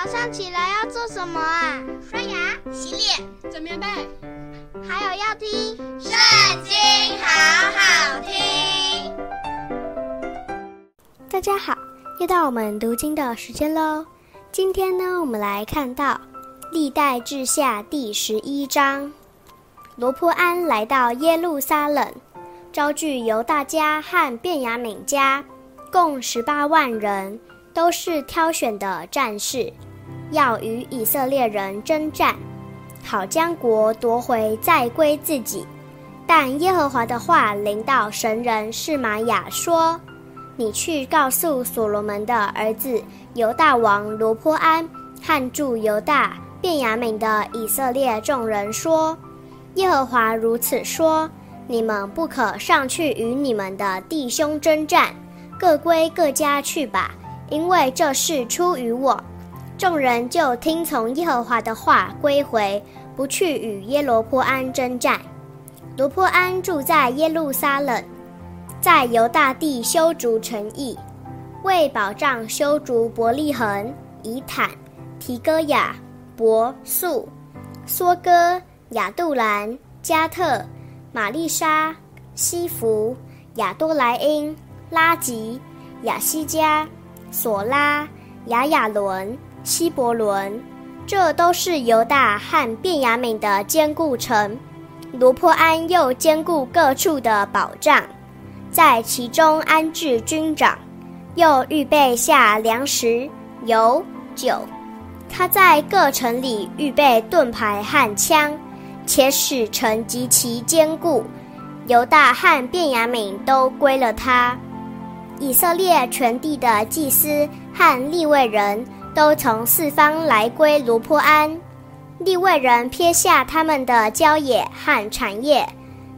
早上起来要做什么啊？刷牙、洗脸、整棉被，还有要听《圣经》，好好听。大家好，又到我们读经的时间喽。今天呢，我们来看到《历代志下》第十一章。罗波安来到耶路撒冷，招聚犹大家和便雅悯家，共十八万人。都是挑选的战士，要与以色列人争战，好将国夺回，再归自己。但耶和华的话临到神人示玛雅说：“你去告诉所罗门的儿子犹大王罗波安和住犹大、便雅悯的以色列众人说：耶和华如此说：你们不可上去与你们的弟兄争战，各归各家去吧。”因为这事出于我，众人就听从耶和华的话，归回，不去与耶罗波安争战。罗波安住在耶路撒冷，在犹大地修筑城邑，为保障修筑伯利恒、以坦、提哥亚、伯素、梭哥、亚杜兰、加特、玛丽沙、西弗、亚多莱因、拉吉、亚西加。索拉、亚雅伦、希伯伦，这都是犹大和便雅悯的坚固城。罗波安又坚固各处的保障，在其中安置军长，又预备下粮食、油、酒。他在各城里预备盾牌和枪，且使城极其坚固。犹大和便雅悯都归了他。以色列全地的祭司和利未人都从四方来归罗波安。利未人撇下他们的郊野和产业，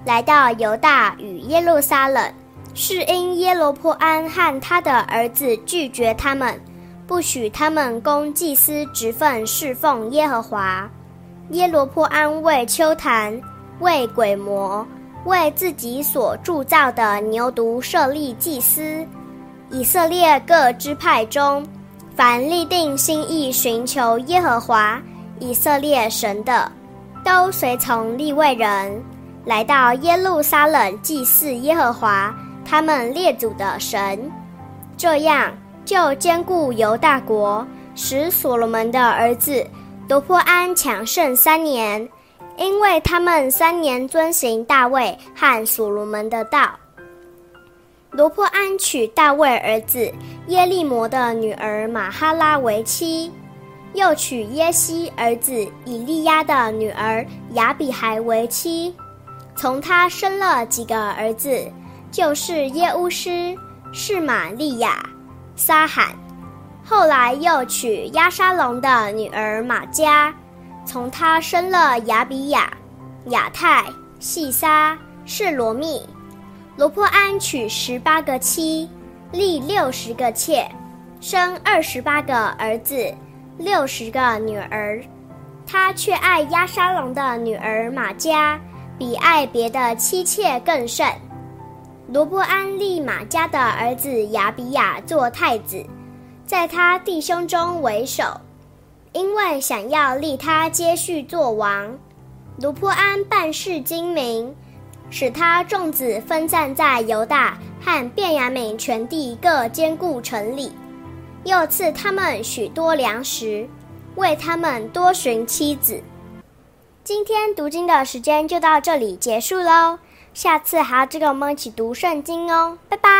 来到犹大与耶路撒冷，是因耶罗波安和他的儿子拒绝他们，不许他们供祭司职分侍奉耶和华。耶罗波安为邱坛、为鬼魔。为自己所铸造的牛犊设立祭司，以色列各支派中，凡立定心意寻求耶和华以色列神的，都随从利未人来到耶路撒冷祭祀耶和华他们列祖的神，这样就坚固犹大国，使所罗门的儿子罗波安强盛三年。因为他们三年遵行大卫和所罗门的道，罗波安娶大卫儿子耶利摩的女儿玛哈拉为妻，又娶耶西儿子以利亚的女儿亚比孩为妻，从他生了几个儿子，就是耶乌施、示玛利亚、撒罕，后来又娶亚沙龙的女儿玛加。从他生了雅比亚、亚泰、细撒、示罗密。罗波安娶十八个妻，立六十个妾，生二十八个儿子，六十个女儿。他却爱押沙龙的女儿玛迦，比爱别的妻妾更甚。罗波安立玛迦的儿子雅比亚做太子，在他弟兄中为首。因为想要立他接续作王，罗波安办事精明，使他众子分散在犹大和便雅悯全地各坚固城里，又赐他们许多粮食，为他们多寻妻子。今天读经的时间就到这里结束喽，下次还要这个我们一起读圣经哦，拜拜。